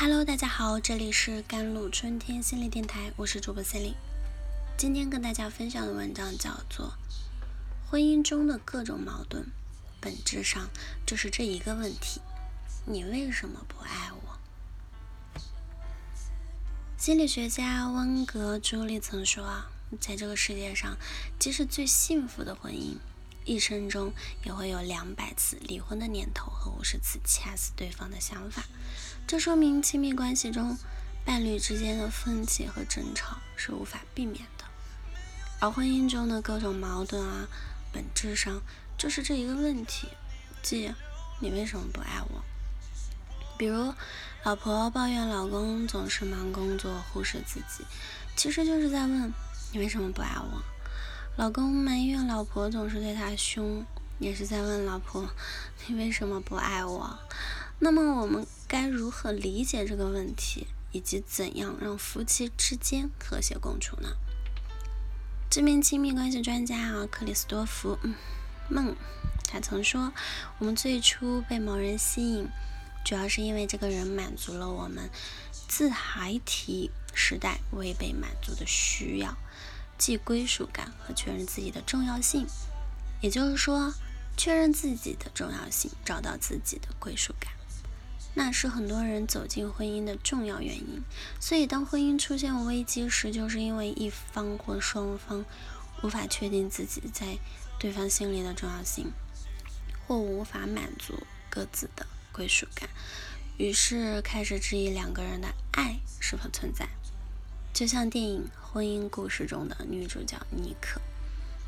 Hello，大家好，这里是甘露春天心理电台，我是主播 c e l i n e 今天跟大家分享的文章叫做《婚姻中的各种矛盾，本质上就是这一个问题：你为什么不爱我？》心理学家温格朱莉曾说啊，在这个世界上，即使最幸福的婚姻。一生中也会有两百次离婚的念头和五十次掐死对方的想法，这说明亲密关系中伴侣之间的分歧和争吵是无法避免的。而婚姻中的各种矛盾啊，本质上就是这一个问题，即你为什么不爱我？比如，老婆抱怨老公总是忙工作忽视自己，其实就是在问你为什么不爱我。老公埋怨老婆总是对他凶，也是在问老婆：“你为什么不爱我？”那么我们该如何理解这个问题，以及怎样让夫妻之间和谐共处呢？知名亲密关系专家啊，克里斯多夫·孟，他曾说：“我们最初被某人吸引，主要是因为这个人满足了我们自孩提时代未被满足的需要。”即归属感和确认自己的重要性，也就是说，确认自己的重要性，找到自己的归属感，那是很多人走进婚姻的重要原因。所以，当婚姻出现危机时，就是因为一方或双方无法确定自己在对方心里的重要性，或无法满足各自的归属感，于是开始质疑两个人的爱是否存在。就像电影《婚姻故事》中的女主角妮可，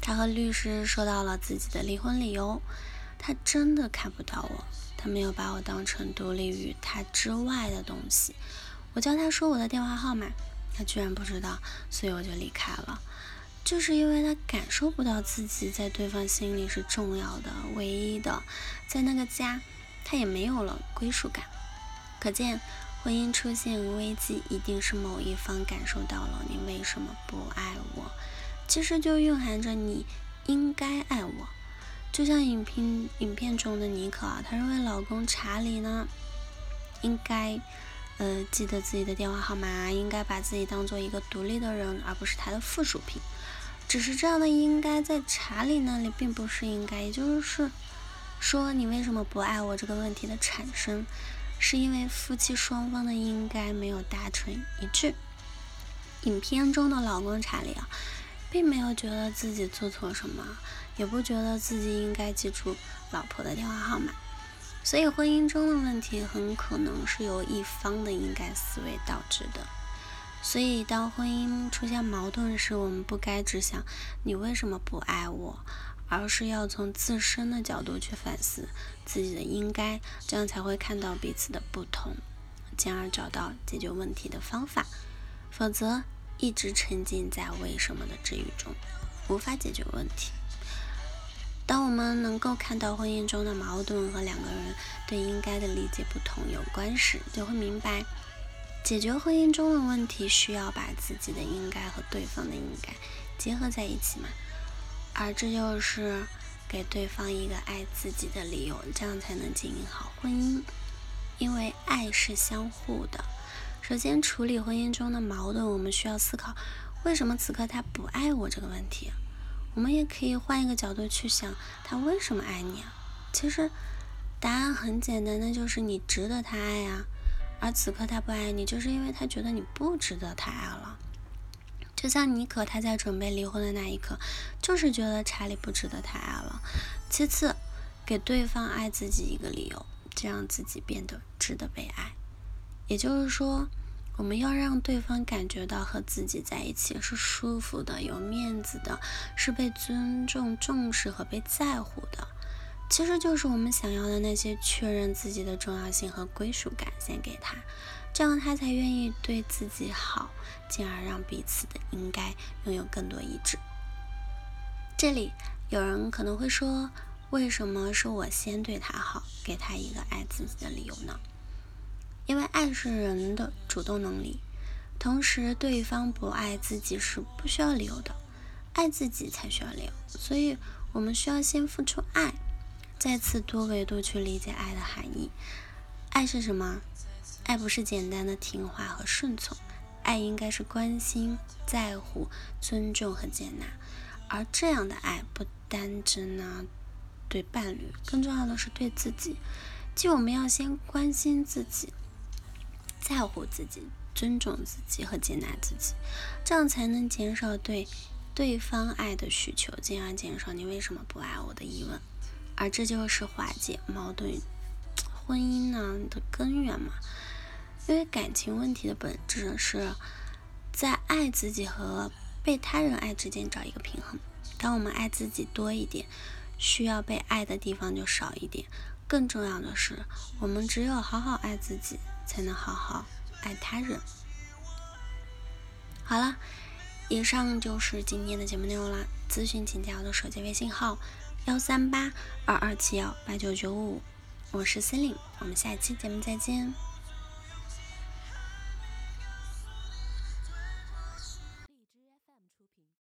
她和律师说到了自己的离婚理由。他真的看不到我，他没有把我当成独立于他之外的东西。我叫他说我的电话号码，他居然不知道，所以我就离开了。就是因为他感受不到自己在对方心里是重要的、唯一的，在那个家，他也没有了归属感。可见。婚姻出现危机，一定是某一方感受到了你为什么不爱我，其实就蕴含着你应该爱我。就像影片影片中的妮可啊，她认为老公查理呢，应该呃记得自己的电话号码，应该把自己当做一个独立的人，而不是他的附属品。只是这样的应该在查理那里并不是应该，也就是说，你为什么不爱我这个问题的产生。是因为夫妻双方的应该没有达成一致。影片中的老公查理啊，并没有觉得自己做错什么，也不觉得自己应该记住老婆的电话号码。所以婚姻中的问题很可能是由一方的应该思维导致的。所以当婚姻出现矛盾时，我们不该只想你为什么不爱我。而是要从自身的角度去反思自己的应该，这样才会看到彼此的不同，进而找到解决问题的方法。否则，一直沉浸在为什么的治愈中，无法解决问题。当我们能够看到婚姻中的矛盾和两个人对应该的理解不同有关时，就会明白，解决婚姻中的问题需要把自己的应该和对方的应该结合在一起嘛。而这就是给对方一个爱自己的理由，这样才能经营好婚姻。因为爱是相互的。首先，处理婚姻中的矛盾，我们需要思考为什么此刻他不爱我这个问题。我们也可以换一个角度去想，他为什么爱你啊？其实答案很简单，那就是你值得他爱啊。而此刻他不爱你，就是因为他觉得你不值得他爱了。就像妮可，他在准备离婚的那一刻，就是觉得查理不值得他爱了。其次，给对方爱自己一个理由，这让自己变得值得被爱。也就是说，我们要让对方感觉到和自己在一起是舒服的、有面子的，是被尊重、重视和被在乎的。其实就是我们想要的那些确认自己的重要性和归属感，先给他。这样他才愿意对自己好，进而让彼此的应该拥有更多一致。这里有人可能会说，为什么是我先对他好，给他一个爱自己的理由呢？因为爱是人的主动能力，同时对方不爱自己是不需要理由的，爱自己才需要理由。所以我们需要先付出爱，再次多维度去理解爱的含义。爱是什么？爱不是简单的听话和顺从，爱应该是关心、在乎、尊重和接纳。而这样的爱不单只呢对伴侣，更重要的是对自己。即我们要先关心自己，在乎自己，尊重自己和接纳自己，这样才能减少对对方爱的需求，进而减少你为什么不爱我的疑问。而这就是化解矛盾、婚姻呢的根源嘛。因为感情问题的本质是在爱自己和被他人爱之间找一个平衡。当我们爱自己多一点，需要被爱的地方就少一点。更重要的是，我们只有好好爱自己，才能好好爱他人。好了，以上就是今天的节目内容啦。咨询请加我的手机微信号：幺三八二二七幺八九九五，我是森林我们下期节目再见。